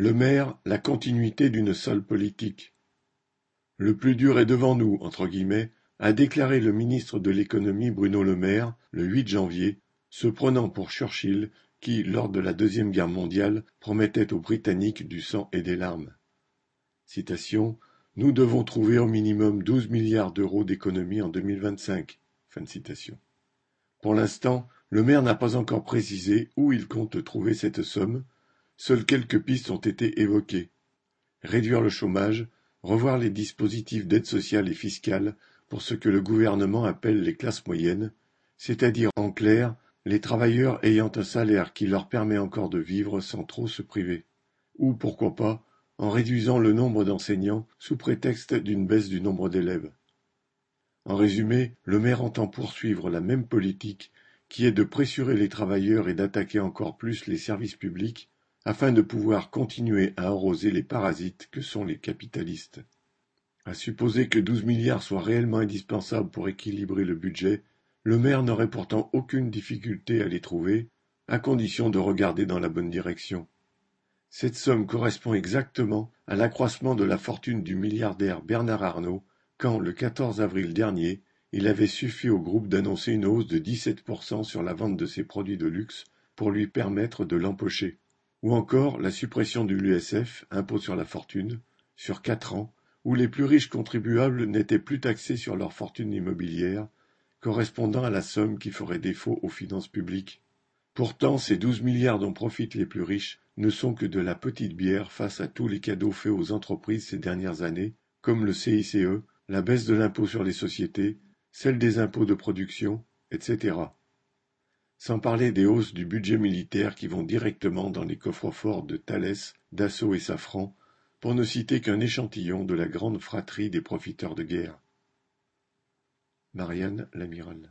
Le maire, la continuité d'une seule politique. Le plus dur est devant nous, entre guillemets, a déclaré le ministre de l'économie Bruno Le Maire le 8 janvier, se prenant pour Churchill qui, lors de la Deuxième Guerre mondiale, promettait aux Britanniques du sang et des larmes. Nous devons trouver au minimum douze milliards d'euros d'économies en 2025. Fin de citation. Pour l'instant, le maire n'a pas encore précisé où il compte trouver cette somme. Seules quelques pistes ont été évoquées. Réduire le chômage, revoir les dispositifs d'aide sociale et fiscale pour ce que le gouvernement appelle les classes moyennes, c'est-à-dire en clair les travailleurs ayant un salaire qui leur permet encore de vivre sans trop se priver. Ou pourquoi pas, en réduisant le nombre d'enseignants sous prétexte d'une baisse du nombre d'élèves. En résumé, le maire entend poursuivre la même politique qui est de pressurer les travailleurs et d'attaquer encore plus les services publics afin de pouvoir continuer à arroser les parasites que sont les capitalistes. À supposer que douze milliards soient réellement indispensables pour équilibrer le budget, le maire n'aurait pourtant aucune difficulté à les trouver, à condition de regarder dans la bonne direction. Cette somme correspond exactement à l'accroissement de la fortune du milliardaire Bernard Arnault quand, le 14 avril dernier, il avait suffi au groupe d'annoncer une hausse de 17% sur la vente de ses produits de luxe pour lui permettre de l'empocher. Ou encore la suppression de l'USF, impôt sur la fortune, sur quatre ans, où les plus riches contribuables n'étaient plus taxés sur leur fortune immobilière, correspondant à la somme qui ferait défaut aux finances publiques. Pourtant, ces douze milliards dont profitent les plus riches ne sont que de la petite bière face à tous les cadeaux faits aux entreprises ces dernières années, comme le CICE, la baisse de l'impôt sur les sociétés, celle des impôts de production, etc. Sans parler des hausses du budget militaire qui vont directement dans les coffres forts de Thalès, Dassault et Safran, pour ne citer qu'un échantillon de la grande fratrie des profiteurs de guerre. Marianne Lamiral